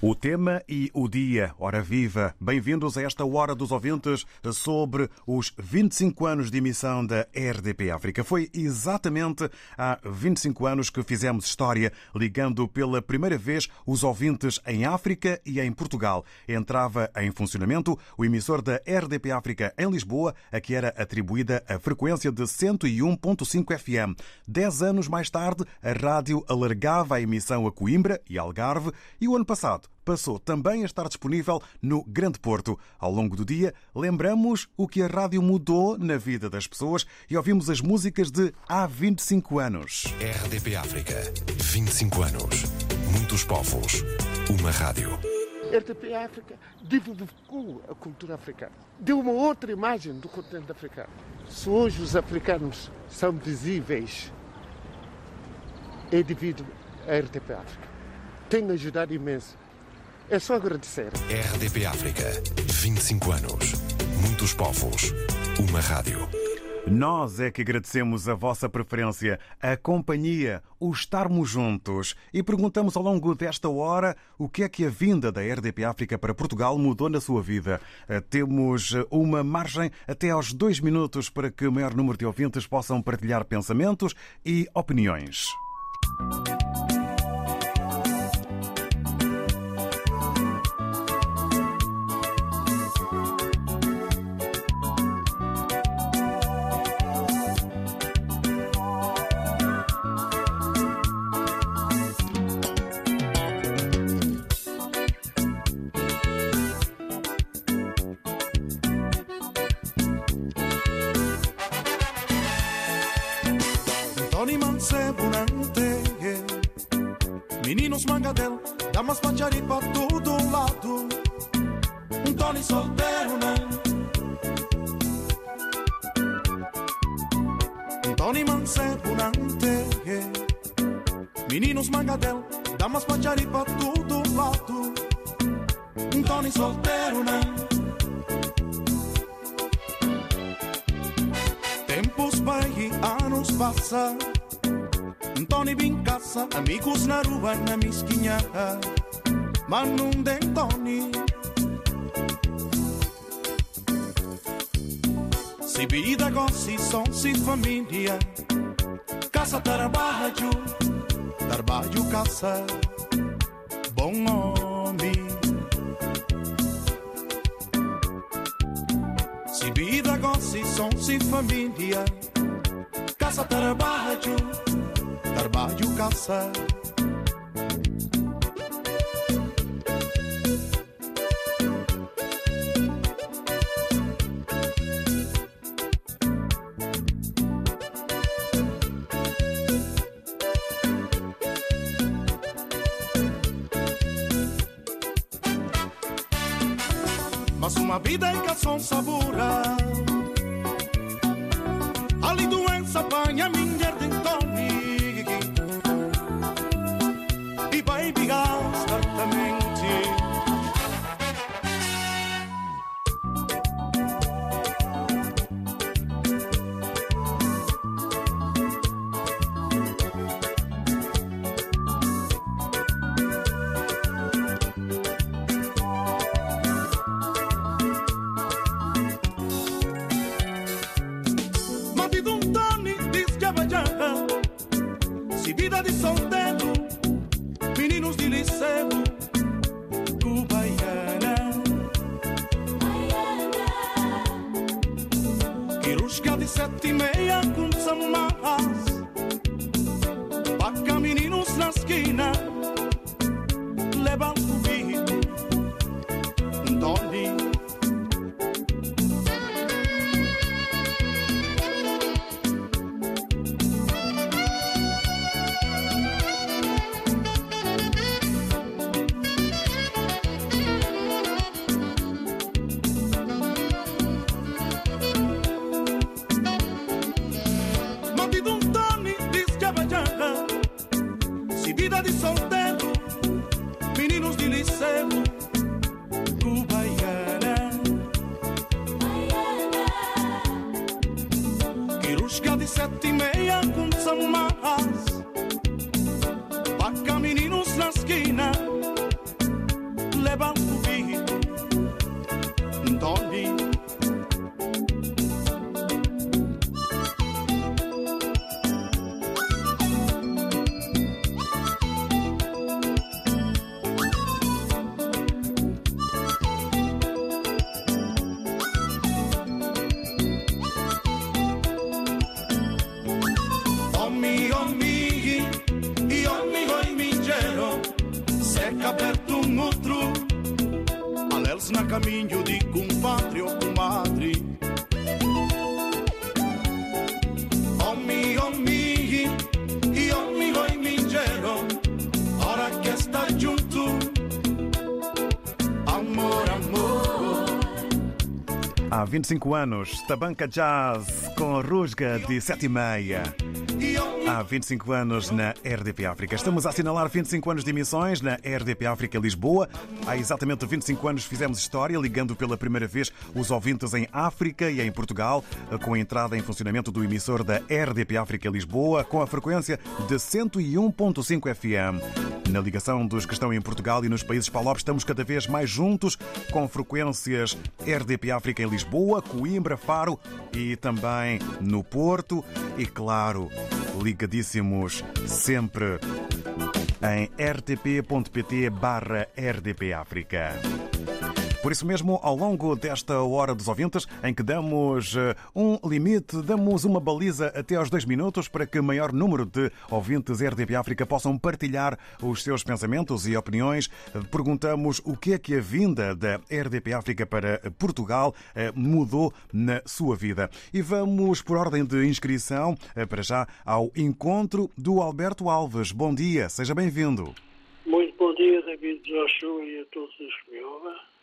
O tema e o dia. Ora viva! Bem-vindos a esta Hora dos Ouvintes sobre os 25 anos de emissão da RDP África. Foi exatamente há 25 anos que fizemos história, ligando pela primeira vez os ouvintes em África e em Portugal. Entrava em funcionamento o emissor da RDP África em Lisboa, a que era atribuída a frequência de 101.5 FM. Dez anos mais tarde, a rádio alargava a emissão a Coimbra e Algarve e o ano passado passou também a estar disponível no Grande Porto. Ao longo do dia, lembramos o que a rádio mudou na vida das pessoas e ouvimos as músicas de há 25 anos. RDP África, 25 anos. Muitos povos, uma rádio. RDP África divulgou a cultura africana. Deu uma outra imagem do continente africano. Se hoje os africanos são visíveis, é devido à RDP África. Tem ajudado imenso. É só agradecer. RDP África, 25 anos. Muitos povos, uma rádio. Nós é que agradecemos a vossa preferência, a companhia, o estarmos juntos e perguntamos ao longo desta hora o que é que a vinda da RDP África para Portugal mudou na sua vida. Eh, Temos uma margem até aos dois minutos para que o maior número de ouvintes possam partilhar pensamentos e opiniões. Meninos mangadel Damas manjari pra todo lado Um Tony solteiro, né? Um Tony Mancebunante Meninos mangadel Damas manjari pra todo lado Um Tony solteiro, né? Tempos vai e anos passa Vem casa, amigos na rua, na mesquinha. Não tem Tony Se vida gosta, som, se família. Casa, trabalho, trabalho, casa Bom homem Se vida gosta, som, se família. Casa, trabalho, trabalho, casa 25 anos, Tabanca Jazz com Rusga de 7 e meia. Há 25 anos na RDP África. Estamos a assinalar 25 anos de emissões na RDP África Lisboa. Há exatamente 25 anos fizemos história, ligando pela primeira vez os ouvintes em África e em Portugal, com a entrada em funcionamento do emissor da RDP África Lisboa, com a frequência de 101.5 FM. Na ligação dos que estão em Portugal e nos países palopes, estamos cada vez mais juntos, com frequências RDP África em Lisboa, Coimbra, Faro e também no Porto. E claro, ligadíssimos sempre em rtp.pt barra RDP África. Por isso mesmo, ao longo desta hora dos ouvintes, em que damos eh, um limite, damos uma baliza até aos dois minutos para que maior número de ouvintes RDP África possam partilhar os seus pensamentos e opiniões, perguntamos o que é que a vinda da RDP África para Portugal eh, mudou na sua vida. E vamos, por ordem de inscrição, eh, para já ao encontro do Alberto Alves. Bom dia, seja bem-vindo. Muito bom dia, David Joshua e a todos os que me ouvem.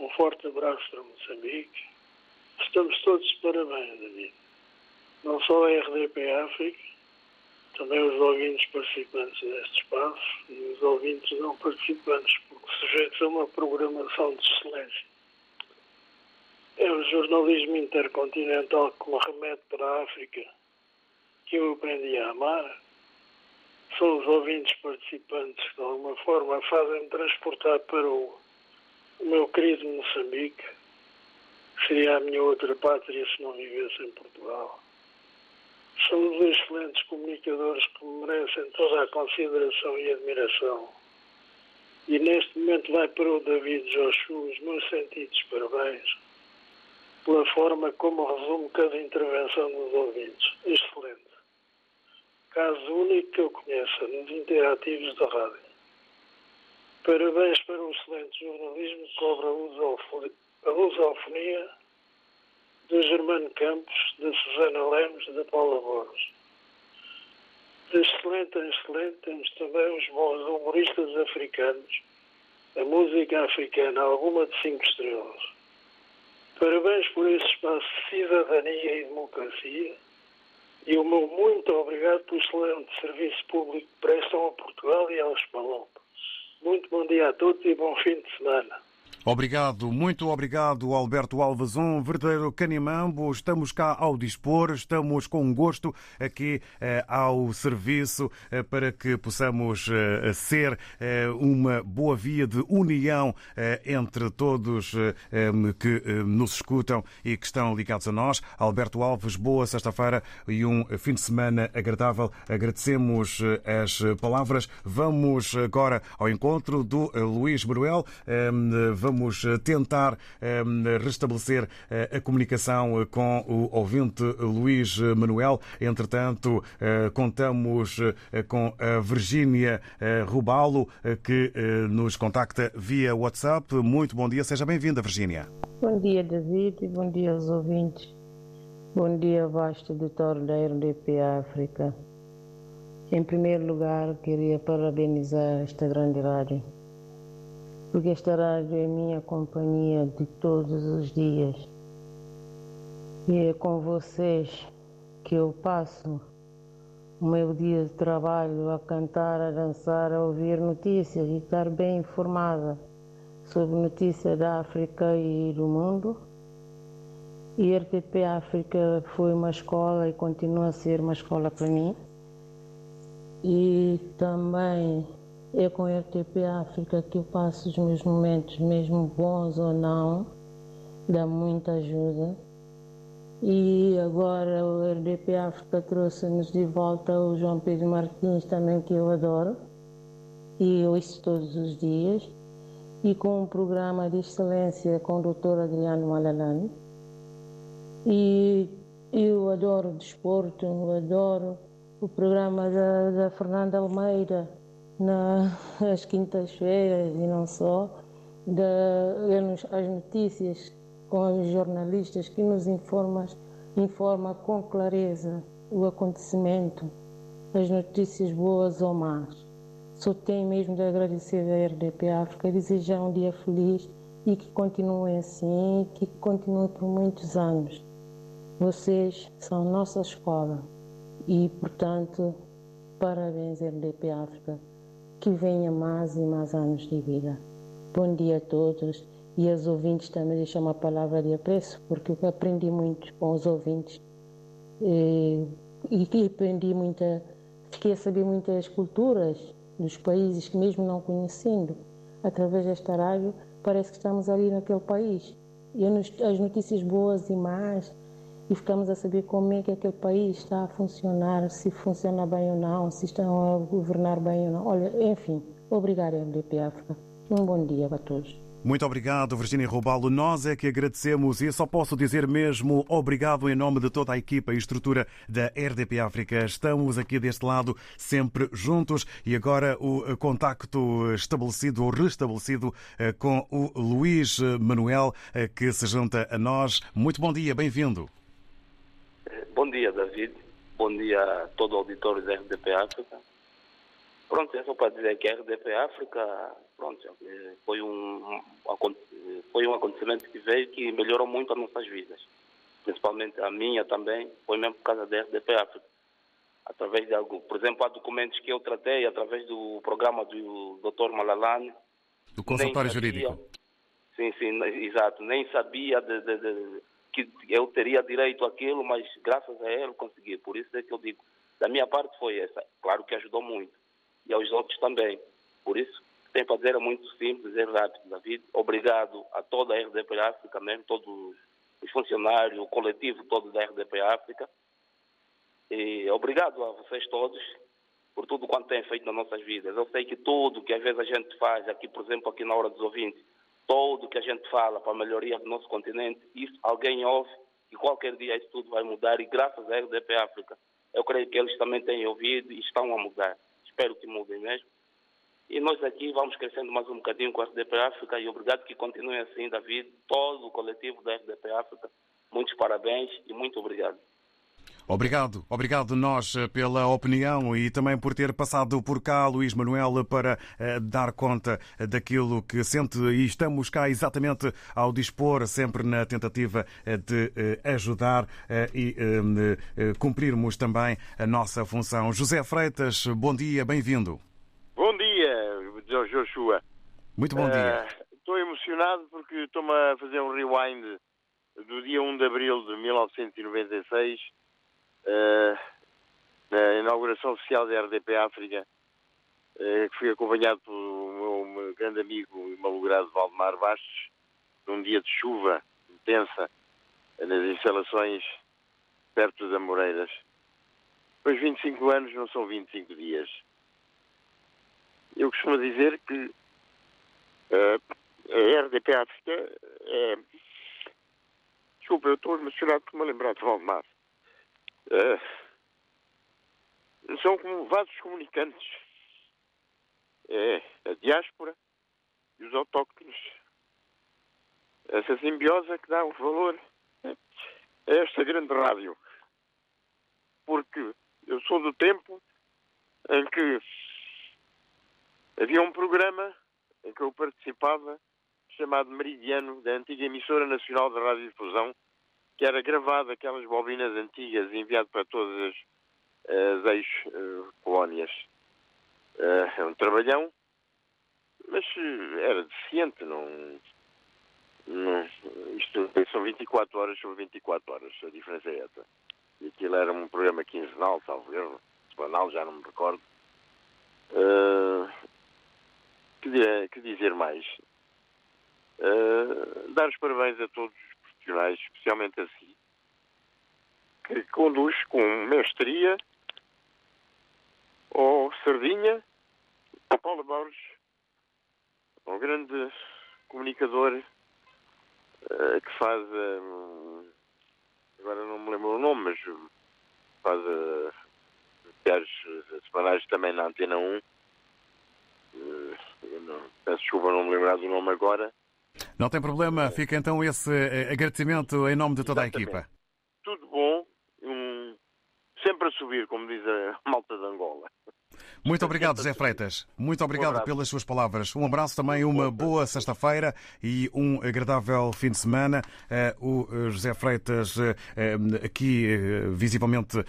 Um forte abraço para Moçambique. Estamos todos de parabéns, David. Não só a RDP África, também os ouvintes participantes deste espaço e os ouvintes não participantes, porque sujeitos a uma programação de excelência. É o jornalismo intercontinental que me remete para a África que eu aprendi a amar. São os ouvintes participantes que, de alguma forma, fazem-me transportar para o o meu querido Moçambique, que seria a minha outra pátria se não vivesse em Portugal. São dois excelentes comunicadores que merecem toda a consideração e admiração. E neste momento vai para o David Joshua os meus sentidos parabéns pela forma como resume cada intervenção dos ouvintes. Excelente. Caso único que eu conheça nos interativos da rádio. Parabéns para o excelente jornalismo cobra a lusofonia de Germano Campos, da Susana Lemos, da Paula Borges. De excelente em excelente temos também os bons humoristas africanos, a música africana, alguma de cinco estrelas. Parabéns por esse espaço de cidadania e democracia e o meu muito obrigado pelo excelente serviço público que prestam a Portugal e aos Palopes. Muito bom dia a todos e bom fim de semana. Obrigado, muito obrigado, Alberto Alves, um verdadeiro canimambo. Estamos cá ao dispor, estamos com gosto aqui eh, ao serviço eh, para que possamos eh, ser eh, uma boa via de união eh, entre todos eh, que nos escutam e que estão ligados a nós. Alberto Alves, boa sexta-feira e um fim de semana agradável. Agradecemos as palavras. Vamos agora ao encontro do Luís Bruel. Vamos eh, tentar eh, restabelecer eh, a comunicação com o ouvinte Luís Manuel. Entretanto, contamos com a Virgínia Rubalo, que nos contacta via WhatsApp. Muito bom dia, seja bem-vinda, Virgínia. Bom dia, David, bom dia aos ouvintes. Bom dia, vasto auditor da RDP África. Em primeiro lugar, queria parabenizar esta grande rádio porque esta rádio é minha companhia de todos os dias. E é com vocês que eu passo o meu dia de trabalho a cantar, a dançar, a ouvir notícias e estar bem informada sobre notícias da África e do mundo. E RTP África foi uma escola e continua a ser uma escola para mim. E também é com a RTP África que eu passo os meus momentos, mesmo bons ou não, dá muita ajuda. E agora o RDP África trouxe-nos de volta o João Pedro Martins, também que eu adoro, e ouço todos os dias, e com um programa de excelência com o Dr. Adriano Malalani. E eu adoro o desporto, eu adoro o programa da, da Fernanda Almeida, nas quintas-feiras e não só, de, as notícias com os jornalistas que nos informam informa com clareza o acontecimento, as notícias boas ou más. Só tenho mesmo de agradecer à RDP África, desejar um dia feliz e que continuem assim, que continuem por muitos anos. Vocês são nossa escola e, portanto, parabéns RDP África, que venha mais e mais anos de vida. Bom dia a todos e aos ouvintes também deixar uma palavra de apreço, porque eu aprendi muito com os ouvintes e, e aprendi muita, fiquei a saber muitas culturas dos países que mesmo não conhecendo, através desta rádio, parece que estamos ali naquele país. E as notícias boas e más, e ficamos a saber como é que aquele país está a funcionar, se funciona bem ou não, se estão a governar bem ou não. Olha, enfim, obrigada, MDP África. Um bom dia a todos. Muito obrigado, Virginia Robalo. Nós é que agradecemos e só posso dizer mesmo obrigado em nome de toda a equipa e estrutura da RDP África. Estamos aqui deste lado sempre juntos e agora o contacto estabelecido ou restabelecido eh, com o Luís Manuel, eh, que se junta a nós. Muito bom dia, bem-vindo. Bom dia, David. Bom dia a todo o auditório da RDP África. Pronto, é só para dizer que a RDP África pronto, foi um, foi um acontecimento que veio que melhorou muito as nossas vidas. Principalmente a minha também, foi mesmo por causa da RDP África. Através de algo, por exemplo, há documentos que eu tratei através do programa do Dr. Malalane. Do consultório jurídico. Sim, sim, exato. Nem sabia de, de, de, que eu teria direito àquilo, mas graças a ele consegui. Por isso é que eu digo, da minha parte foi essa. Claro que ajudou muito e aos outros também. Por isso, tem para dizer é muito simples e rápido, David. Obrigado a toda a RDP África, mesmo todos os funcionários, o coletivo todo da RDP África. E obrigado a vocês todos por tudo quanto têm feito nas nossas vidas. Eu sei que tudo que às vezes a gente faz, aqui, por exemplo, aqui na hora dos ouvintes, tudo que a gente fala para a melhoria do nosso continente, isso alguém ouve e qualquer dia isso tudo vai mudar e graças à RDP África, eu creio que eles também têm ouvido e estão a mudar espero que mudem mesmo. E nós aqui vamos crescendo mais um bocadinho com a RDP África e obrigado que continuem assim, David, todo o coletivo da RDP África. Muitos parabéns e muito obrigado. Obrigado, obrigado nós eh, pela opinião e também por ter passado por cá, Luís Manuel, para uh, dar conta daquilo que sente e estamos cá exatamente ao dispor, sempre na tentativa de uh, ajudar uh, e cumprirmos também a nossa função. José Freitas, bom dia, bem-vindo. Bom dia, Joshua. Muito bom dia. Estou emocionado porque estou-me a fazer um rewind do dia 1 de abril de 1996 uh, na inauguração oficial da RDP África, uh, que fui acompanhado pelo meu, grande amigo e malogrado Valdemar Bastos, num dia de chuva intensa nas instalações perto das Amoreiras. Pois 25 anos não são 25 dias. Eu costumo dizer que uh, a RDP África é. Desculpa, eu estou emocionado por me lembrar de Valdemar. Uh, são como vasos comunicantes. É a diáspora e os autóctonos. Essa simbiosa que dá o valor a esta grande rádio. Porque eu sou do tempo em que havia um programa em que eu participava chamado Meridiano, da antiga emissora nacional de radiodifusão, que era gravado aquelas bobinas antigas enviado para todas as, as ex-colónias. Uh, é um trabalhão, mas era deficiente, não, não, isto são 24 horas sobre 24 horas, a diferença é essa. E aquilo era um programa quinzenal, erro, semanal, já não me recordo. Uh, que, que, dizer mais? Uh, dar os parabéns a todos profissionais, especialmente assim, que conduz com mestria ao Sardinha, ao Paulo Borges, um grande comunicador uh, que faz, uh, agora não me lembro o nome, mas faz uh, semanais também na Antena 1, uh, peço desculpa não me lembrar do nome agora. Não tem problema, fica então esse eh, agradecimento em nome de toda Exatamente. a equipa. Tudo bom, um, sempre a subir, como diz a malta de Angola. Muito obrigado, José Freitas. Muito obrigado pelas suas palavras. Um abraço também, uma boa sexta-feira e um agradável fim de semana. Eh, O eh, José Freitas eh, aqui visivelmente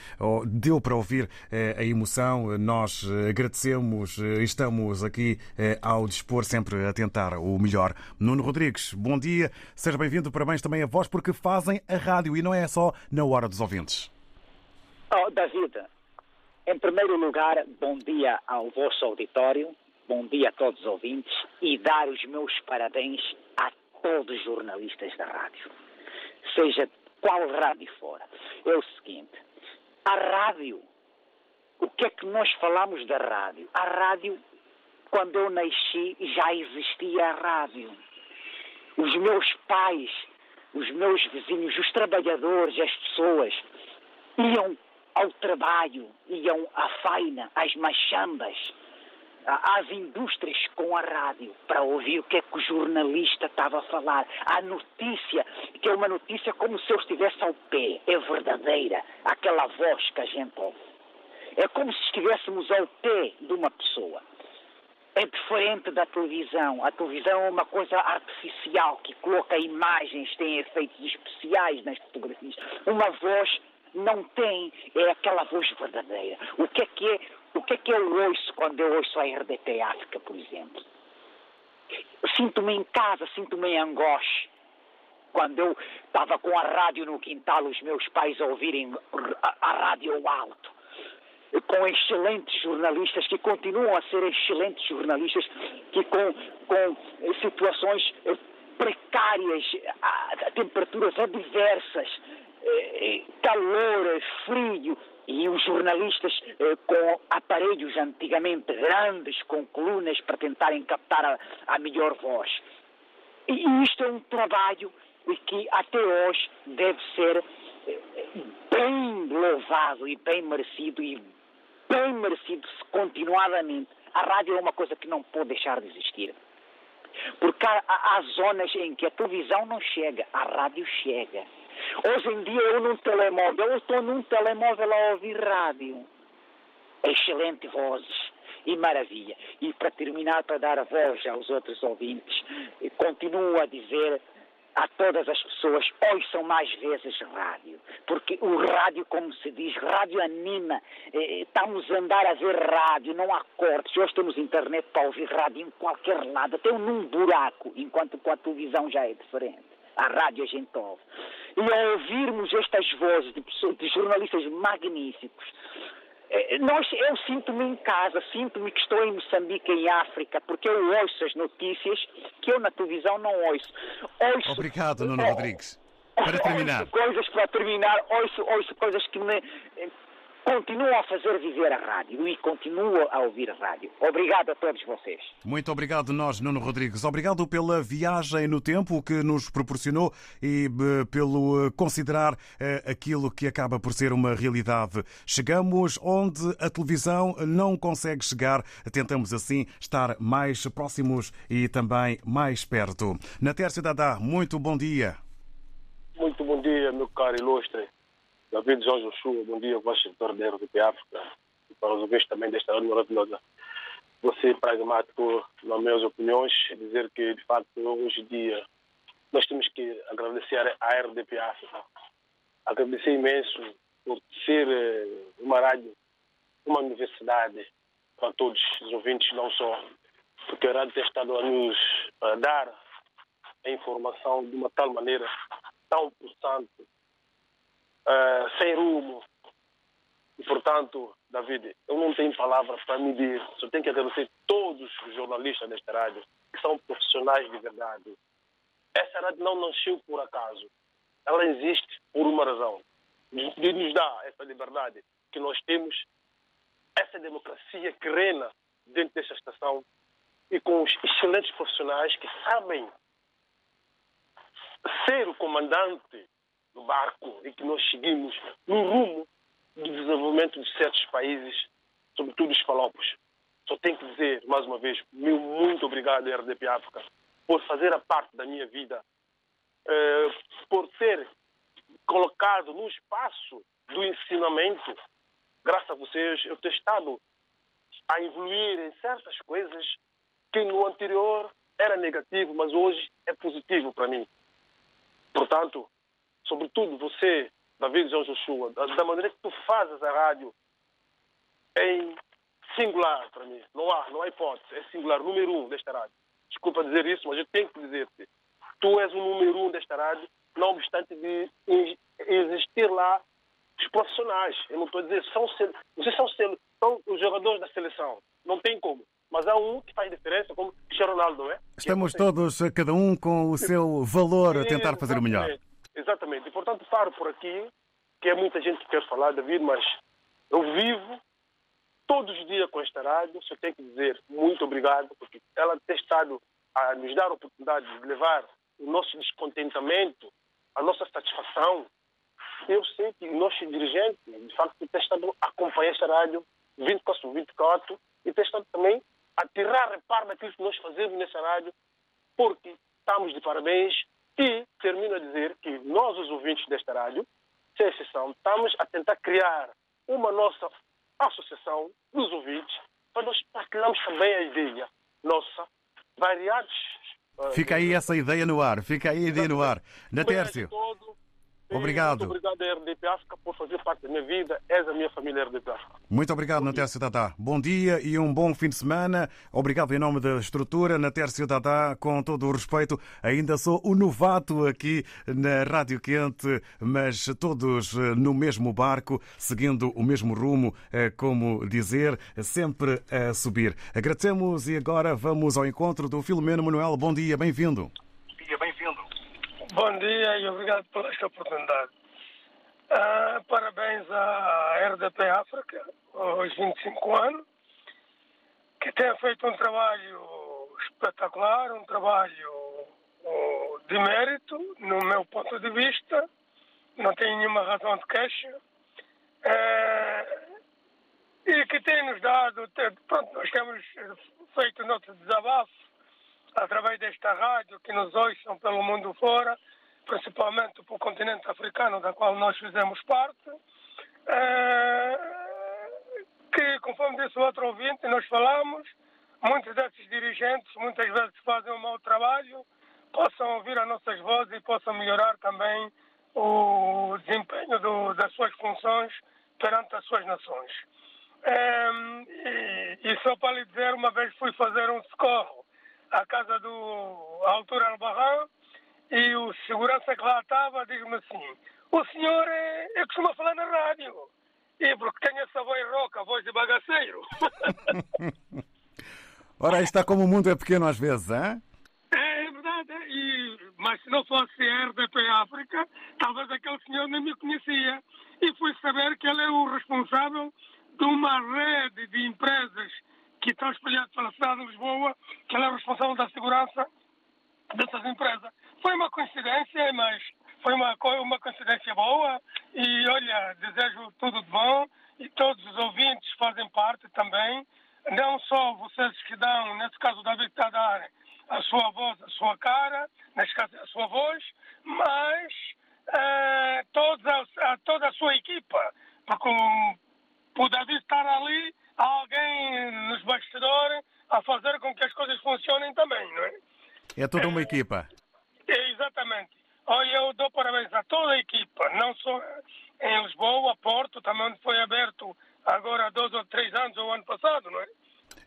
deu para ouvir a emoção. Nós agradecemos estamos aqui ao dispor sempre a tentar o melhor. Nuno Rodrigues, bom dia. Seja bem-vindo. Parabéns também a vós porque fazem a rádio e não é só na hora dos ouvintes. Oh, David, em primeiro lugar, bom dia ao vosso auditório, bom dia a todos os ouvintes e dar os meus parabéns a todos os jornalistas da rádio, seja qual rádio for. É o seguinte, a rádio, o que é que nós falamos da rádio? A rádio, quando eu nasci, já existia a rádio. Os meus pais, os meus vizinhos, os trabalhadores, as pessoas, iam ao trabalho, iam à faina, às machambas, às indústrias com a rádio, para ouvir o que é que o jornalista estava a falar. A notícia, que é uma notícia como se eu estivesse ao pé, é verdadeira, aquela voz que a gente ouve. É como se estivéssemos ao pé de uma pessoa. É diferente da televisão. A televisão é uma coisa artificial que coloca imagens, tem efeitos especiais nas fotografias. Uma voz não tem, é aquela voz verdadeira. O que é que é, o que é que eu ouço quando eu ouço a RDP África, por exemplo? Sinto-me em casa, sinto-me em Angoche. Quando eu estava com a rádio no quintal, os meus pais ouvirem a, a rádio alto com excelentes jornalistas que continuam a ser excelentes jornalistas que com, com situações precárias, a, a temperaturas adversas, calor, eh, frio, e os jornalistas eh, com aparelhos antigamente grandes, com colunas para tentarem captar a, a melhor voz. E, isto é um trabalho que até hoje deve ser bem louvado e bem merecido e bem merecido continuadamente. A rádio é uma coisa que não pode deixar de existir. Porque há- há zonas em que a televisão não chega, a rádio chega. Hoje em dia eu num telemóvel, eu estou num telemóvel a ouvir rádio. Excelente vozes. E maravilha. E para terminar, para dar a voz aos outros ouvintes, eh, continuo a dizer a todas as pessoas, ouçam mais vezes rádio. Porque o rádio, como se diz, rádio anima. Eh, Estamos a andar a ver rádio, não há cortes. Hoje temos internet para ouvir rádio em qualquer lado, até num buraco, enquanto com a televisão já é diferente. A rádio a gente ouve. E ao ouvirmos estas vozes de, pessoas- de jornalistas magníficos, eh, nós, eu sinto-me em casa, sinto-me que estou em Moçambique, em África, porque eu ouço as notícias que eu na televisão não ouço. ouço Obrigado, Nuno Rodrigues. Para terminar. Ouço coisas para terminar, ouço, ouço coisas que me continuam a fazer viver a rádio e continuo a ouvir a rádio. Obrigado a todos vocês. Muito obrigado, nós, Nuno Rodrigues. Obrigado pela viagem no tempo que nos proporcionou e eh, pelo eh, considerar eh, aquilo que acaba por ser uma realidade. Chegamos onde a televisão não consegue chegar. Tentamos, assim, estar mais próximos e também mais perto. Na Tércia Dadá, muito bom dia. Muito bom dia, meu caro ilustre. David João Joshua, bom dia, vosso editor da RDP África. E para os ouvintes também desta rádio maravilhosa. Vou ser pragmático nas minhas opiniões e dizer que, de facto, hoje em dia, nós temos que agradecer à RDP África. Agradecer imenso por ser eh, uma rádio, uma universidade para todos os ouvintes, não só, porque a rádio tem estado a nos a dar a informação de uma tal maneira tão pulsante, eh, sem rumo. E, portanto, David, eu não tenho palavras para medir, só tenho que agradecer todos os jornalistas desta rádio, que são profissionais de verdade. Essa rádio não nasceu por acaso. Ela existe por uma razão. De nos dar essa liberdade que nós temos, essa democracia que reina dentro desta estação e com os excelentes profissionais que sabem ser o comandante do barco e que nós seguimos no rumo do desenvolvimento de certos países, sobretudo os palopos. só tenho que dizer, mais uma vez, meu muito obrigado, RDP África, por fazer a parte da minha vida, eh, por ter colocado no espaço do ensinamento, graças a vocês, eu tenho estado a evoluir em certas coisas que no anterior era negativo, mas hoje é positivo para mim. Portanto, sobretudo você, David João Joshua, da, maneira que tu fazes a rádio em singular para mim. Não há, não há hipótese. É singular, número um desta rádio. Desculpa dizer isso, mas eu tenho que dizer-te. Tu és o número um desta rádio, não obstante de existir lá os profissionais. Eu não estou a dizer, são, vocês são, são os jogadores da seleção. Não tem como. Mas há um que faz diferença, como o Ronaldo, não é? Estamos todos, cada um com o seu valor, a tentar fazer o melhor. Exatamente. E, portanto, paro por aqui, que é muita gente que quer falar, David, mas eu vivo todos os dias com esta rádio. Só tenho que dizer muito obrigado, porque ela tem estado a nos dar a oportunidade de levar o nosso descontentamento, a nossa satisfação. Eu sei que os nossos dirigentes, de facto, têm estado a acompanhar esta rádio 24 por 24 e têm estado também a tirar reparo daquilo que nós fazemos nessa rádio, porque estamos de parabéns e termino a dizer que nós, os ouvintes desta rádio, sem exceção, estamos a tentar criar uma nossa associação dos ouvintes para nós partilharmos também a ideia nossa, variados. Fica aí essa ideia no ar, fica aí a ideia no ar. Natércio. Obrigado. Muito obrigado, RDP África, por fazer parte da minha vida. És a minha família RDP África. Muito obrigado, Natércio Dadá. Bom dia e um bom fim de semana. Obrigado em nome da estrutura. Natércio Dadá, com todo o respeito, ainda sou o novato aqui na Rádio Quente, mas todos eh, no mesmo barco, seguindo o mesmo rumo, eh, como dizer, sempre a subir. Agradecemos e agora vamos ao encontro do Filomeno Manuel. Bom dia, bem-vindo. Bom dia e obrigado por esta oportunidade. Uh, parabéns à RDP África, aos 25 anos, que tem feito um trabalho espetacular, um trabalho de mérito, no meu ponto de vista. Não tenho nenhuma razão de queixa. Uh, e que tem nos dado, pronto, nós temos feito nosso desabafo através desta rádio que nos ouçam pelo mundo fora, principalmente para o continente africano, da qual nós fizemos parte, eh, que, conforme disse o outro ouvinte, nós falamos, muitos desses dirigentes muitas vezes fazem um mau trabalho, possam ouvir as nossas vozes e possam melhorar também o desempenho do, das suas funções perante as suas nações. Um, e, e, só para lhe dizer, uma vez fui fazer um socorro à casa do Altura Albarran e o segurança que lá estava diz-me assim: O senhor é, é costuma falar na rádio. E porque tem essa voz roca, voz de bagaceiro. Ora, está como o mundo é pequeno às vezes, hein? É, é verdade. E, mas se não fosse a RDP África, talvez aquele senhor nem me conhecia. E fui saber que ele é o responsável de uma rede de empresas que estão espalhadas pela cidade de Lisboa, que ele é responsável da segurança dessas empresas. Foi uma coincidência, mas foi uma, uma coincidência boa e olha, desejo tudo de bom e todos os ouvintes fazem parte também, não só vocês que dão, nesse caso o David está a dar a sua voz, a sua cara, neste caso a sua voz, mas uh, a, toda a sua equipa, porque o, o David estar ali, há alguém nos bastidores a fazer com que as coisas funcionem também, não é? É toda uma equipa. É, exatamente. Olha, eu dou parabéns a toda a equipa, não só em Lisboa, Porto, também foi aberto agora há dois ou três anos, ou ano passado, não é?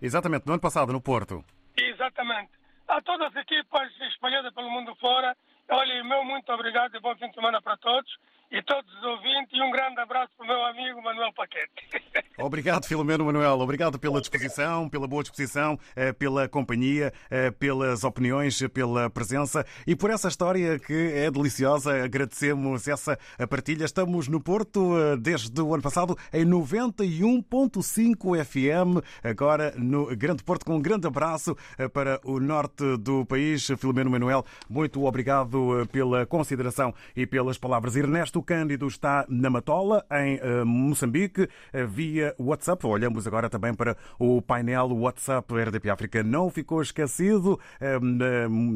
Exatamente, no ano passado, no Porto. Exatamente. A todas as equipas espalhadas pelo mundo fora, olha, meu muito obrigado e bom fim de semana para todos e todos os ouvintes e um grande abraço para o meu amigo Manuel Paquete. Obrigado, Filomeno Manuel. Obrigado pela disposição, pela boa disposição, eh, pela companhia, eh, pelas opiniões, pela presença e por essa história que é deliciosa. Agradecemos essa partilha. Estamos no Porto eh, desde o ano passado em 91.5 FM, agora no Grande Porto, com um grande abraço para o norte do país. Filomeno Manuel, muito obrigado pela consideração e pelas palavras. Ernesto Cândido está na Matola, em Moçambique, via WhatsApp. Olhamos agora também para o painel WhatsApp RDP África. Não ficou esquecido,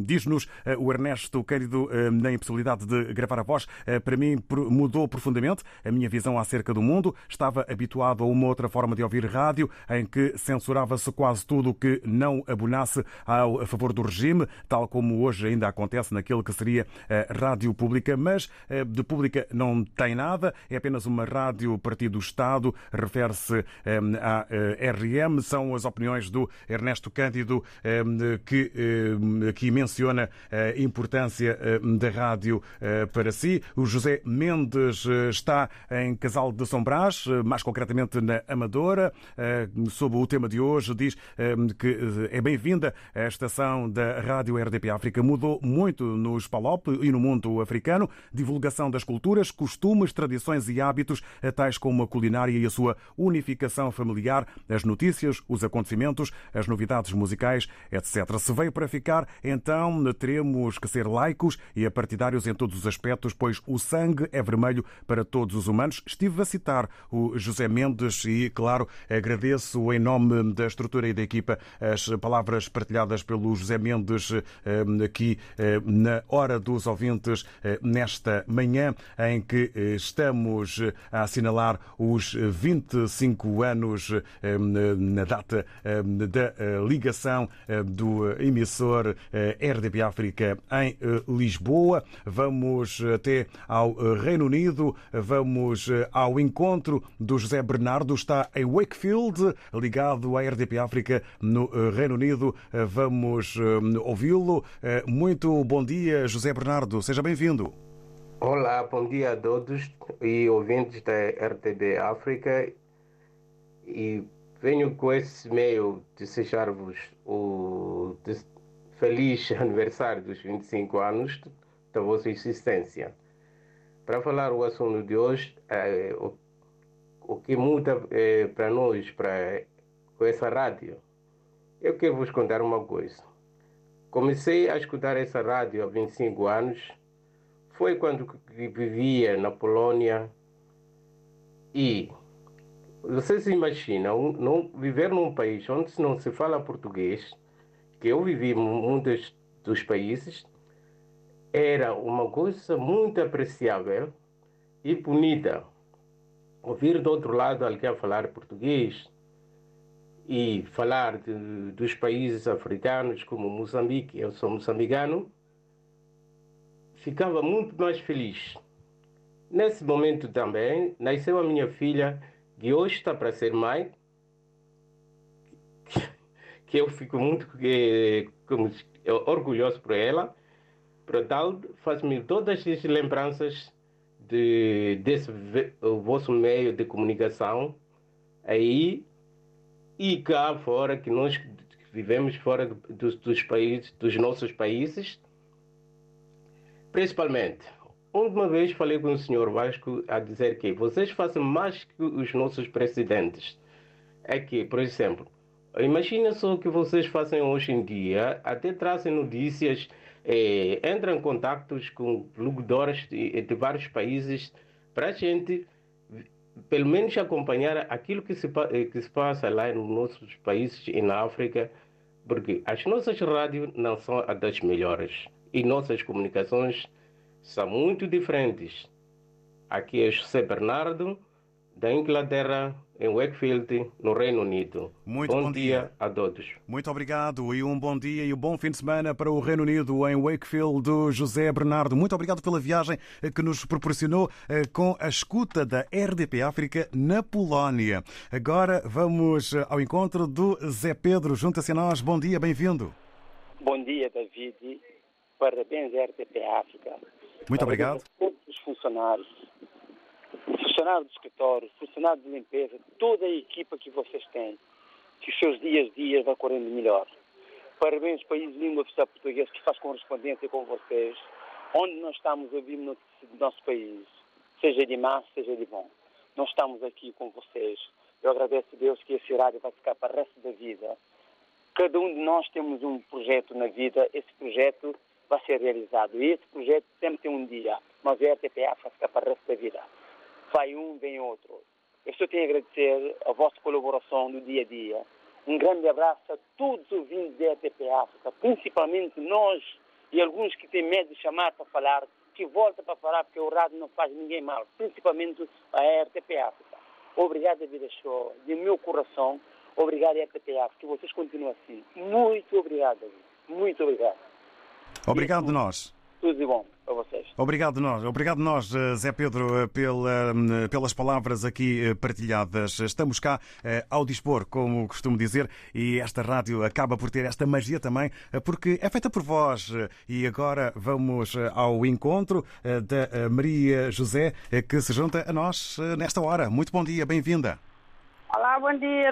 diz-nos o Ernesto Querido, na impossibilidade de gravar a voz. Para mim, mudou profundamente a minha visão acerca do mundo. Estava habituado a uma outra forma de ouvir rádio, em que censurava-se quase tudo que não abonasse a favor do regime, tal como hoje ainda acontece naquele que seria a rádio pública. Mas de pública não tem nada, é apenas uma rádio partido do Estado, refere-se à RM. São as opiniões do Ernesto Cândido, que aqui menciona a importância da rádio para si. O José Mendes está em Casal de São Brás, mais concretamente na Amadora. Sob o tema de hoje, diz que é bem-vinda a estação da Rádio RDP África. Mudou muito nos PALOP e no mundo africano. Divulgação das culturas, costumes, tradições e hábitos, tais como a culinária e a sua unificação familiar, as notícias, os acontecimentos, as novidades musicais, etc. Se veio para ficar, então teremos que ser laicos e apartidários em todos os aspectos, pois o sangue é vermelho para todos os humanos. Estive a citar o José Mendes e, claro, agradeço em nome da estrutura e da equipa as palavras partilhadas pelo José Mendes eh, aqui eh, na Hora dos Ouvintes eh, nesta manhã em que estamos a assinalar os 25 anos na data da ligação do emissor RDP África em Lisboa. Vamos até ao Reino Unido, vamos ao encontro do José Bernardo, está em Wakefield, ligado à RDP África no Reino Unido. Vamos ouvi-lo. Muito bom dia, José Bernardo, seja bem-vindo. Olá, bom dia a todos e ouvintes da RTB África. E venho com esse meio desejar-vos o feliz aniversário dos 25 anos da vossa existência. Para falar o assunto de hoje, é, o, o, que muda é, para nós, para, com essa rádio, eu quero vos contar uma coisa. Comecei a escutar essa rádio há 25 anos foi quando vivia na Polônia e vocês imaginam não, viver num país onde não se fala português, que eu vivi em muitos dos países, era uma coisa muito apreciável e bonita. Ouvir do outro lado alguém falar português e falar de, dos países africanos como Moçambique, eu sou moçambicano, ficava muito mais feliz. Nesse momento também nasceu a minha filha, que hoje está para ser mãe, que eu fico muito eh, orgulhoso por ela. tal faz-me todas as lembranças de, desse vosso meio de comunicação aí e cá fora, que nós vivemos fora dos, dos países, dos nossos países, Principalmente, uma vez falei com o senhor Vasco a dizer que vocês fazem mais que os nossos presidentes. É que, por exemplo, imagina só o que vocês fazem hoje em dia, até trazem notícias, eh, entram em contatos com locutores de, de vários países para a gente pelo menos acompanhar aquilo que se, eh, que se passa lá nos nossos países e na África, porque as nossas rádios não são as das melhores e nossas comunicações são muito diferentes. Aqui é José Bernardo, da Inglaterra, em Wakefield, no Reino Unido. Muito bom, bom dia. dia. a todos. Muito obrigado e um bom dia e um bom fim de semana para o Reino Unido, em Wakefield, do José Bernardo. Muito obrigado pela viagem que nos proporcionou eh, com a escuta da RDP África na Polónia. Agora vamos eh, ao encontro do Zé Pedro. Junta-se a nós. Bom dia, bem-vindo. Bom dia, David. Parabéns à RTP África. Muito obrigado. A todos os funcionários, funcionários do escritório, funcionários de limpeza, toda a equipa que vocês têm, que os seus dias a dias vão correndo melhor. Parabéns país língua oficial português que faz correspondência com vocês, onde nós estamos a notícias do nosso país, seja de má, seja de bom. Nós estamos aqui com vocês. Eu agradeço a Deus que esse horário vai ficar para o resto da vida. Cada um de nós temos um projeto na vida, esse projeto vai ser realizado. E esse projeto sempre tem um dia, mas a RTPA vai ficar para o resto da vida. Vai um, vem outro. Eu só tenho a agradecer a vossa colaboração no dia a dia. Um grande abraço a todos os ouvintes da RTP África, principalmente nós e alguns que têm medo de chamar para falar, que voltam para falar porque o rádio não faz ninguém mal, principalmente a RTP África. Obrigado, Vida Show, de meu coração. Obrigado, RTP África. Que vocês continuem assim. Muito obrigado. Muito obrigado. Obrigado de nós. Tudo de bom para vocês. Obrigado nós, obrigado nós, eh, Zé Pedro, eh, pela, hum, pelas palavras aqui eh, partilhadas. Estamos cá ao dispor, como costumo dizer, e esta rádio acaba por ter esta magia também, porque é feita por vós. E agora vamos ao encontro da Maria José, que se junta a nós nesta hora. Muito bom dia, bem-vinda. Olá, bom dia,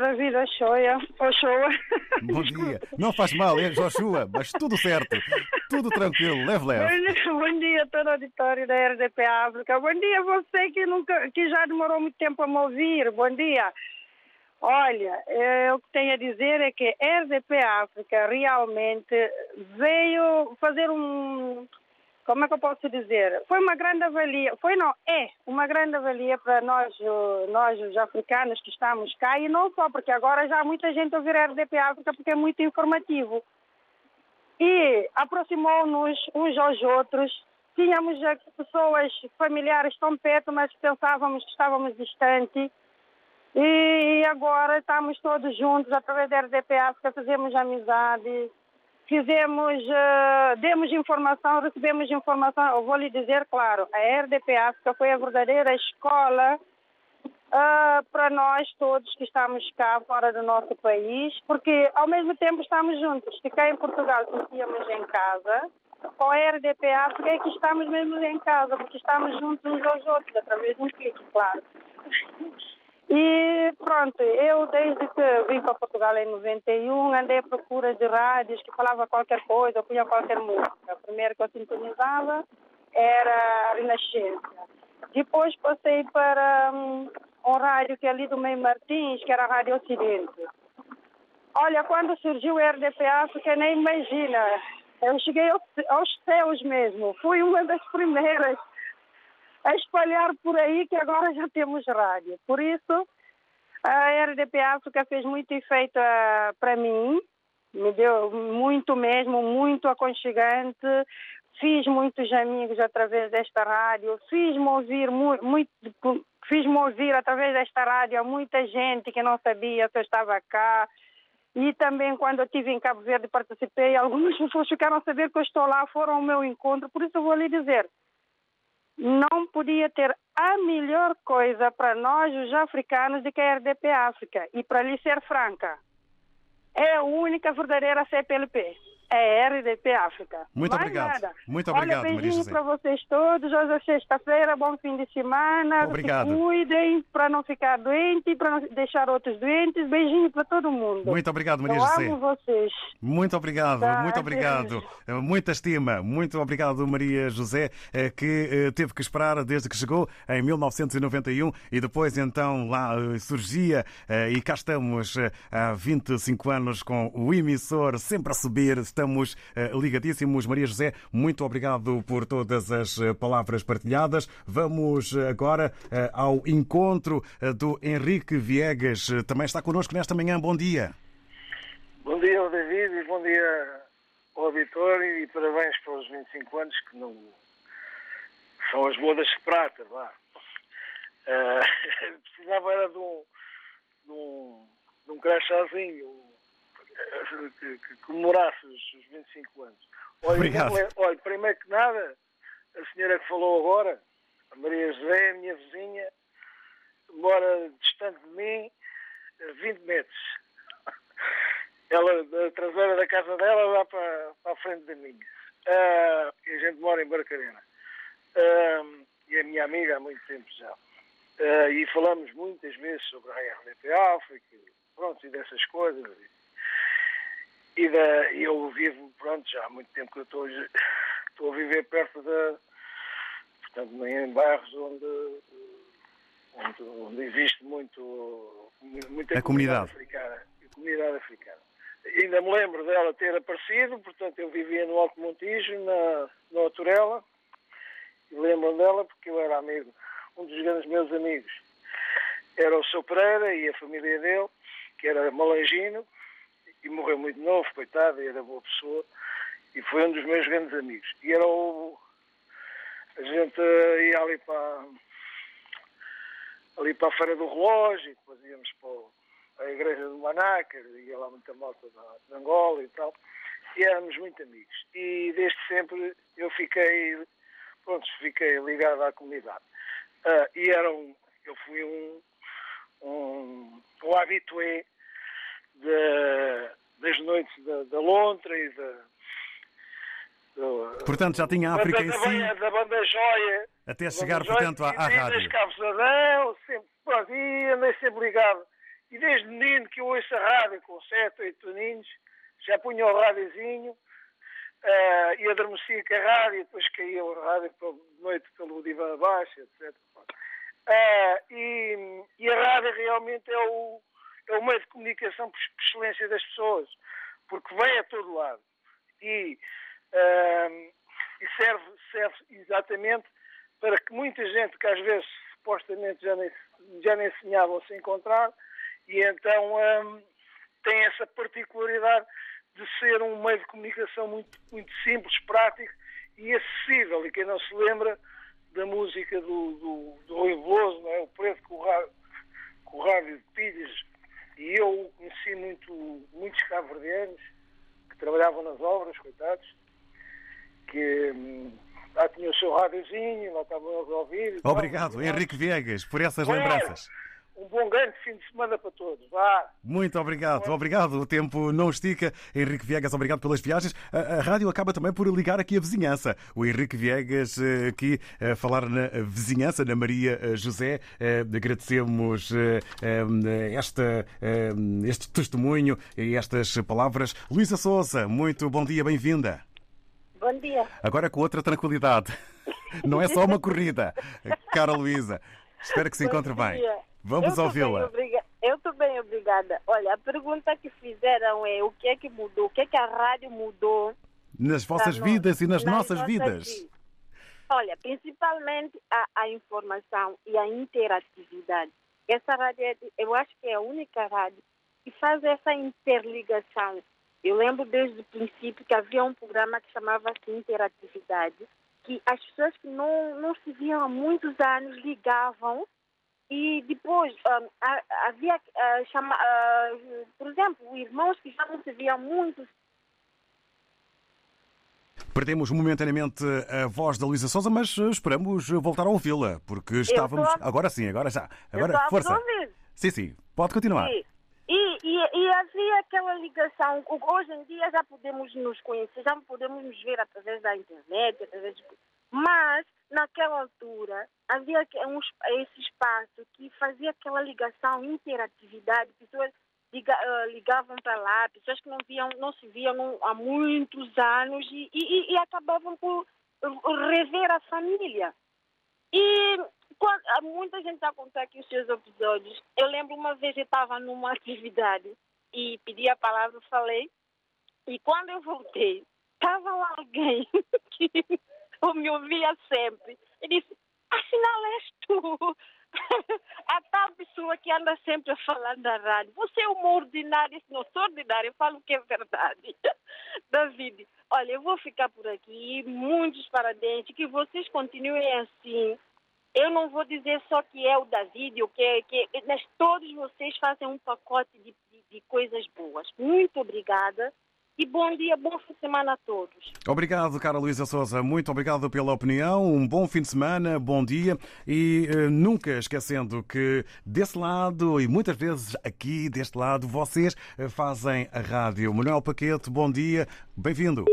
Shoya. Oxoa. Bom dia. Não faz mal, é Joshua, mas tudo certo. Tudo tranquilo, leve, leve. Bom dia a todo o auditório da RDP África. Bom dia a você que, nunca, que já demorou muito tempo a me ouvir. Bom dia. Olha, eh, o que tenho a dizer é que a RDP África realmente veio fazer um, como é que eu posso dizer? Foi uma grande avalia, foi não, é uma grande avalia para nós, nós os africanos que estamos cá e não só, porque agora já há muita gente a ouvir a RDP África porque é muito informativo. E aproximou-nos uns aos outros. Tínhamos pessoas familiares tão perto, mas pensávamos que estávamos distantes. E agora estamos todos juntos através da RDP África, fazemos amizade, fizemos, uh, demos informação, recebemos informação. Eu vou lhe dizer, claro, a RDP África foi a verdadeira escola uh, para nós todos que estamos cá fora do nosso país, porque ao mesmo tempo estamos juntos. Cá em Portugal sentíamos em casa, com a RDP África é que estamos mesmo em casa, porque estamos juntos uns aos outros, através de um clique, claro. E pronto, eu desde que vim para Portugal em 91 andei à procura de rádios que falava qualquer coisa, punha qualquer música. A primeira que eu sintonizava era a Renascença. Depois passei para um, um rádio que é ali do Meio Martins, que era a Rádio Ocidente. Olha, quando surgiu o RDP África, nem imagina. Eu cheguei aos céus mesmo. Fui uma das primeiras a espalhar por aí que agora já temos rádio. Por isso, a RDP África fez muito efeito uh, para mim, me deu muito mesmo, muito aconchegante. Fiz muitos amigos através desta rádio, fiz-me ouvir muito, muito fiz-me ouvir através desta rádio a muita gente que não sabia que eu estava cá. E também quando eu estive em Cabo Verde participei, algumas pessoas ficaram a saber que eu estou lá, foram ao meu encontro, por isso eu vou lhe dizer, não podia ter a melhor coisa para nós, os africanos, de que a RDP África. E para lhe ser franca, é a única verdadeira CPLP é RDP África. Muito Mais obrigado. Nada. Muito obrigado, Olha, beijinho para vocês todos. Hoje é sexta-feira, bom fim de semana. Obrigado. Se cuidem para não ficar doente, para não deixar outros doentes. Beijinho para todo mundo. Muito obrigado, Maria Eu José. amo vocês. Muito obrigado, Tá, muito obrigado. Muita estima. Muito obrigado, Maria José, eh, que eh, teve que esperar desde que chegou em 1991 e depois então lá eh, surgia e cá estamos há 25 anos com o emissor sempre a subir. Estamos eh, ligadíssimos. Maria José, muito obrigado por todas as eh, palavras partilhadas. Vamos eh, agora ao encontro do Henrique Viegas. Também está connosco nesta manhã. Bom dia. Bom dia ao David e bom dia ao auditório e parabéns pelos 25 anos que não são as bodas de prata, vá. Ah, precisava era de um, de um, de um crachazinho que, que comemorasse os, os 25 anos. Olha, Obrigado. olha, primeiro que nada, a senhora que falou agora, a Maria José, a minha vizinha, mora distante de mim eh, 20 metros. Ela, da traseira da casa dela, dá para, para a frente da minha. E a gente mora em Barcarena. Ah, e é minha amiga há muito tempo já. Ah, e falamos muitas vezes sobre a RDP África, pronto, e dessas coisas. E, da, eu vivo, pronto, já há muito tempo que eu estou, estou a viver perto da. Portanto, em bairros onde, onde, onde existe muito, muita A comunidade. africana. A comunidade africana. Ainda me lembro dela ter aparecido, portanto eu vivia no Alto Montijo, na, na Oturela, e lembro dela porque eu era amigo, um dos grandes meus amigos. era o seu Pereira e a família dele, que era malangino, e morreu muito novo, coitado, e era boa pessoa, e foi um dos meus grandes amigos. E era o. A gente ia ali para. ali para a Feira do Relógio, depois íamos para a igreja do Manácar, ia lá muita malta de Angola e tal, e éramos muito amigos. E desde sempre eu fiquei, pronto, fiquei ligado à comunidade. Ah, e era um, eu fui um, um, um habitué da- das noites da, da Lontra e da, do- Portanto, já tinha a África da, em si, da banda Joia. até chegar, Joia, portanto, à, à desde rádio. as Cabos de Adão, sempre, pronto, e andei sempre ligado. E desde menino que eu ouço a rádio com 7, 8 aninhos, já punha o rádiozinho ah, e adormecia com a rádio, depois caía o rádio pela noite pelo divã abaixo, etc. Ah, e, e a rádio realmente é o, é o meio de comunicação por excelência das pessoas, porque vem a todo lado. E, ah, e serve, serve exatamente para que muita gente que às vezes supostamente já nem, já nem sonhavam se encontrar, e então ah, tem essa particularidade de ser um meio de comunicação muito, muito simples, prático e acessível. E quem não se lembra da música do, do, do Rui Veloso, é? o preto com o rádio de pilhas, e eu conheci muito, muitos cabo-verdianos que trabalhavam nas obras, coitados, que hum, lá tinham o seu rádiozinho, lá estavam a ouvir. e tal. Obrigado, Henrique Viegas, por essas lembranças. Um bom grande fim de semana para todos. Vá. Muito obrigado, obrigado. O tempo não estica. Henrique Viegas, obrigado pelas viagens. A, a rádio acaba também por ligar aqui a vizinhança. O Henrique Viegas eh, aqui a falar na vizinhança, na Maria eh, José. Eh, Agradecemos eh, eh, esta, eh, este testemunho e estas palavras. Luísa Souza, muito bom dia, bem-vinda. Bom dia. Agora com outra tranquilidade. Não é só uma corrida. Cara Luísa, espero que se encontre Bom bem. Vamos ouvi-la. Eu estou bem, obrigada. Olha, a pergunta que fizeram é o que é que mudou? O que é que a rádio mudou? Nas vossas nós, vidas e nas nossas nossas vidas. vidas? Olha, principalmente a, a informação e a interatividade. Essa rádio, é, eu acho que é a única rádio que faz essa interligação. Eu lembro desde o princípio que havia um programa que chamava-se Interatividade, que as pessoas que não, não se viam há muitos anos ligavam e depois ah, ha- havia, ah, chama, ah, por exemplo, irmãos que já não se viam há muitos Perdemos momentaneamente a voz da Luísa Souza, mas eh, esperamos voltar a ouvi-la, porque estávamos. a- Agora sim, agora já. Agora, força. Sim, sim, pode continuar. E, e, e, e havia aquela ligação. Hoje em dia já podemos nos conhecer, já podemos nos ver através da internet, através de... mas naquela altura havia um, es- esse espaço que fazia aquela ligação, interatividade, pessoas eh, ligavam para lá, pessoas que não, viam, não se viam há muitos anos e, e, e acabavam por rever a família. E quando, muita gente está a contar aqui os seus episódios. Eu lembro uma vez eu estava numa atividade e pedi a palavra, falei, e quando eu voltei, estava lá alguém que eu me ouvia sempre. E disse, afinal és tu. A tal pessoa que anda sempre a falar na rádio. Você é uma ordinária. Não sou ordinária, eu falo que é verdade. David, olha, eu vou ficar por aqui. Muitos parabéns. Que vocês continuem assim. Eu não vou dizer só que é o David, o que é, que é- mas todos vocês fazem um pacote de, de, de coisas boas. Muito obrigada e bom dia, bom fim de semana a todos. Obrigado, cara Luísa Souza. Muito obrigado pela opinião. Um bom fim de semana, bom dia. E eh, nunca esquecendo que desse lado e muitas vezes aqui deste lado, vocês eh, fazem a rádio. Manuel Paquete, bom dia. Bem-vindo.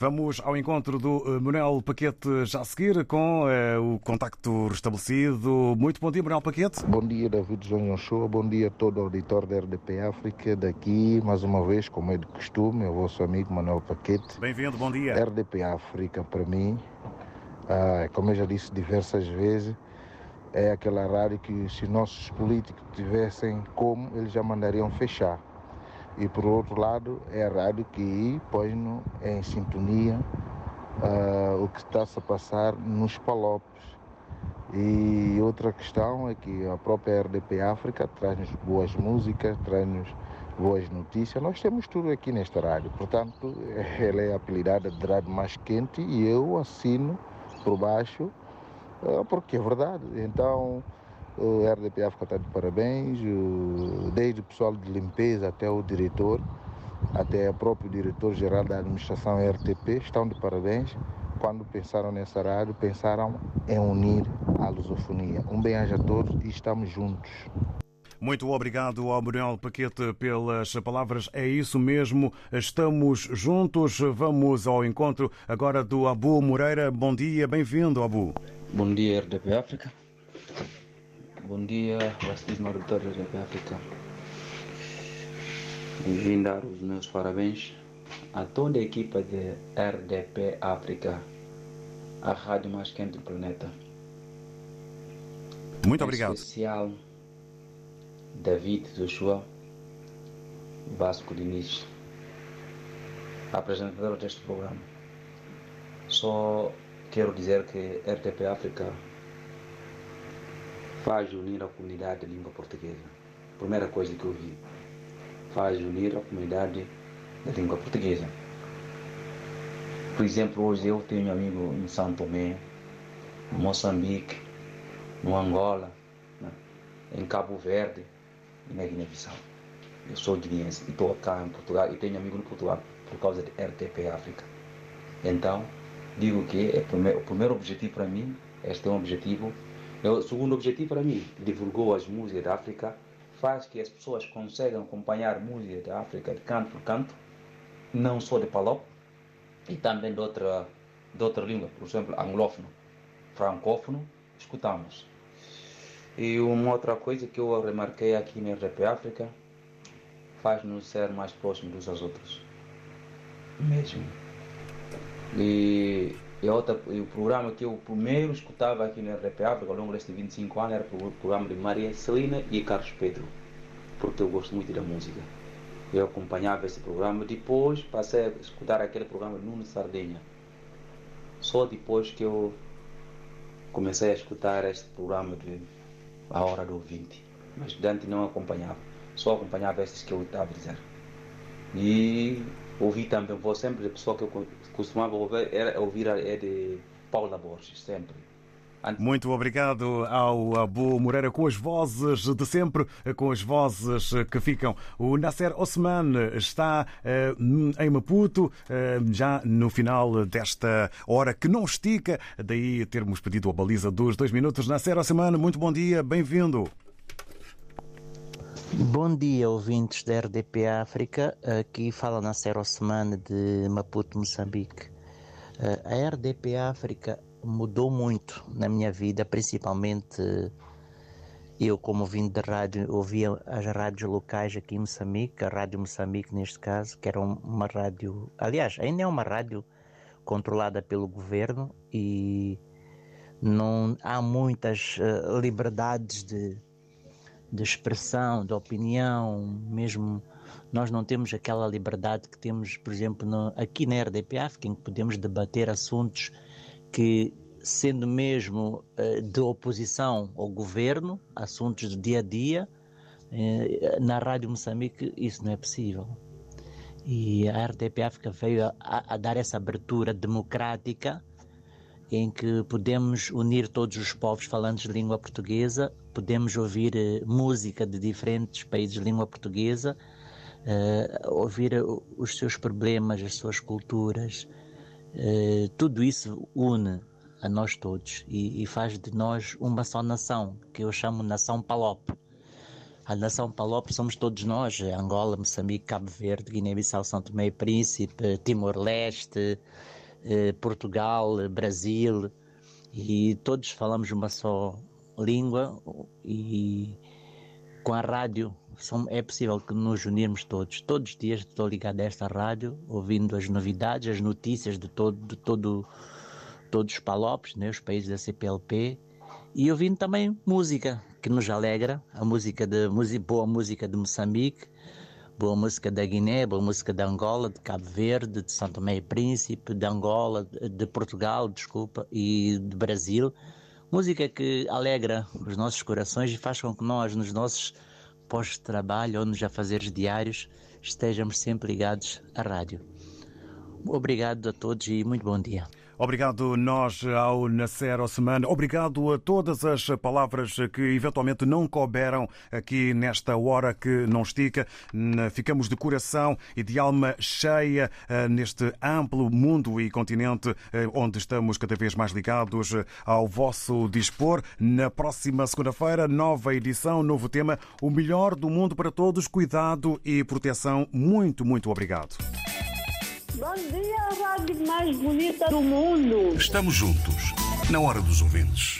Vamos ao encontro do eh, Manuel Paquete já a seguir com eh, o contacto restabelecido. Muito bom dia, Manuel Paquete. Bom dia, David João Show. Bom dia a todo o auditor da RDP África. Daqui, mais uma vez, como é de costume, o vosso amigo Manuel Paquete. Bem-vindo, bom dia. RDP África, para mim, ah, como eu já disse diversas vezes, é aquela rádio que, se nossos políticos tivessem como, eles já mandariam fechar. E, por outro lado, é a rádio que põe-no em sintonia ah, o que está-se a passar nos Palopes. E outra questão é que a própria RDP África traz-nos boas músicas, traz-nos boas notícias. Nós temos tudo aqui nesta rádio, portanto, ela é apelidada de rádio mais quente e eu assino por baixo, eh, porque é verdade. Então, o RDP África está de parabéns, desde o pessoal de limpeza até o diretor, até o próprio diretor-geral da administração RTP, estão de parabéns quando pensaram nessa rádio, pensaram em unir a lusofonia. Um bem-aja a todos e estamos juntos. Muito obrigado ao Manuel Paquete pelas palavras. É isso mesmo, estamos juntos. Vamos ao encontro agora do Abu Moreira. Bom dia, bem-vindo, Abu. Bom dia, RDP África. Bom dia, vastíssimo auditor da RDP África. Vim dar os meus parabéns a toda a equipa de RDP África, a rádio mais quente do planeta. Muito em obrigado. especial, David Joshua Vasco Diniz, apresentador deste programa. Só quero dizer que RTP África faz unir a comunidade de língua portuguesa. Primeira coisa que eu vi. Faz unir a comunidade da língua portuguesa. Por exemplo, hoje eu tenho amigo em São Tomé, em Moçambique, no Angola, né, em Cabo Verde e na Guiné-Bissau. Eu sou guineense e estou cá em Portugal e tenho amigo no Portugal por causa de RTP África. Então, digo que é o primeiro objetivo para mim, este é um objetivo. O segundo objetivo para mim, divulgou as músicas da África, faz que as pessoas consigam acompanhar música da África de canto por canto, não só de palop, e também de outra, de outra língua, por exemplo, anglófono, francófono, escutamos. E uma outra coisa que eu remarquei aqui na RP África, faz-nos ser mais próximos aos outros. Mesmo. E, e, outra, e o programa que eu primeiro escutava aqui na RP África ao longo destes 25 anos era o programa de Maria Celina e Carlos Pedro, porque eu gosto muito da música. Eu acompanhava esse programa, depois passei a escutar aquele programa Nuno Sardenha. Só depois que eu comecei a escutar este programa de A Hora do Ouvinte. Mas antes não acompanhava, só acompanhava esses que eu estava a dizer. E ouvi também, vou sempre, a pessoa que eu costumava ouvir era ouvir é de Paula Borges, sempre. Muito obrigado ao Abu Moreira com as vozes de sempre, com as vozes que ficam. O Nasser Osman está uh, em Maputo, uh, já no final desta hora que não estica, daí termos pedido a baliza dos dois minutos. Nasser Osman, muito bom dia, bem-vindo. Bom dia, ouvintes da RDP África. Aqui fala Nasser Osman de Maputo, Moçambique. A RDP África mudou muito na minha vida, principalmente eu, como vindo de rádio, ouvia as rádios locais aqui em Moçambique, a Rádio Moçambique neste caso, que era uma rádio, aliás, ainda é uma rádio controlada pelo governo e não há muitas uh, liberdades de, de expressão, de opinião, mesmo nós não temos aquela liberdade que temos, por exemplo, no, aqui na RDP África, em que podemos debater assuntos que, sendo mesmo uh, de oposição ao governo, assuntos do dia a dia, uh, na Rádio Moçambique isso não é possível. E a RTP África veio a, a, dar essa abertura democrática em que podemos unir todos os povos falantes de língua portuguesa, podemos ouvir uh, música de diferentes países de língua portuguesa, ouvir os seus problemas, as suas culturas, tudo isso une a nós todos e, e, faz de nós uma só nação, que eu chamo Nação Palop. A Nação Palop somos todos nós, Angola, Moçambique, Cabo Verde, Guiné-Bissau, São Tomé e Príncipe, Timor-Leste, eh, Portugal, Brasil, e todos falamos uma só língua e com a rádio é possível que nos unirmos todos. Todos os dias estou ligado a esta rádio, ouvindo as novidades, as notícias de todo, de todo, todos os palopes, né, os países da CPLP, e ouvindo também música que nos alegra, a música de boa música de Moçambique, boa música da Guiné, boa música da Angola, de Cabo Verde, de São Tomé e Príncipe, de Angola, de Portugal, desculpa, e de Brasil, Música que alegra os nossos corações e faz com que nós, nos nossos postos de trabalho ou nos afazeres diários, estejamos sempre ligados à rádio. Obrigado a todos e muito bom dia. Obrigado nós ao Nascer Osman. Obrigado a todas as palavras que eventualmente não couberam aqui nesta hora que não estica. Ficamos de coração e de alma cheia eh, neste amplo mundo e continente eh, onde estamos cada vez mais ligados ao vosso dispor. Na próxima segunda-feira, nova edição, novo tema, o melhor do mundo para todos, cuidado e proteção. Muito, muito obrigado. Bom dia, rádio mais bonita do mundo. Estamos juntos, na hora dos ouvintes.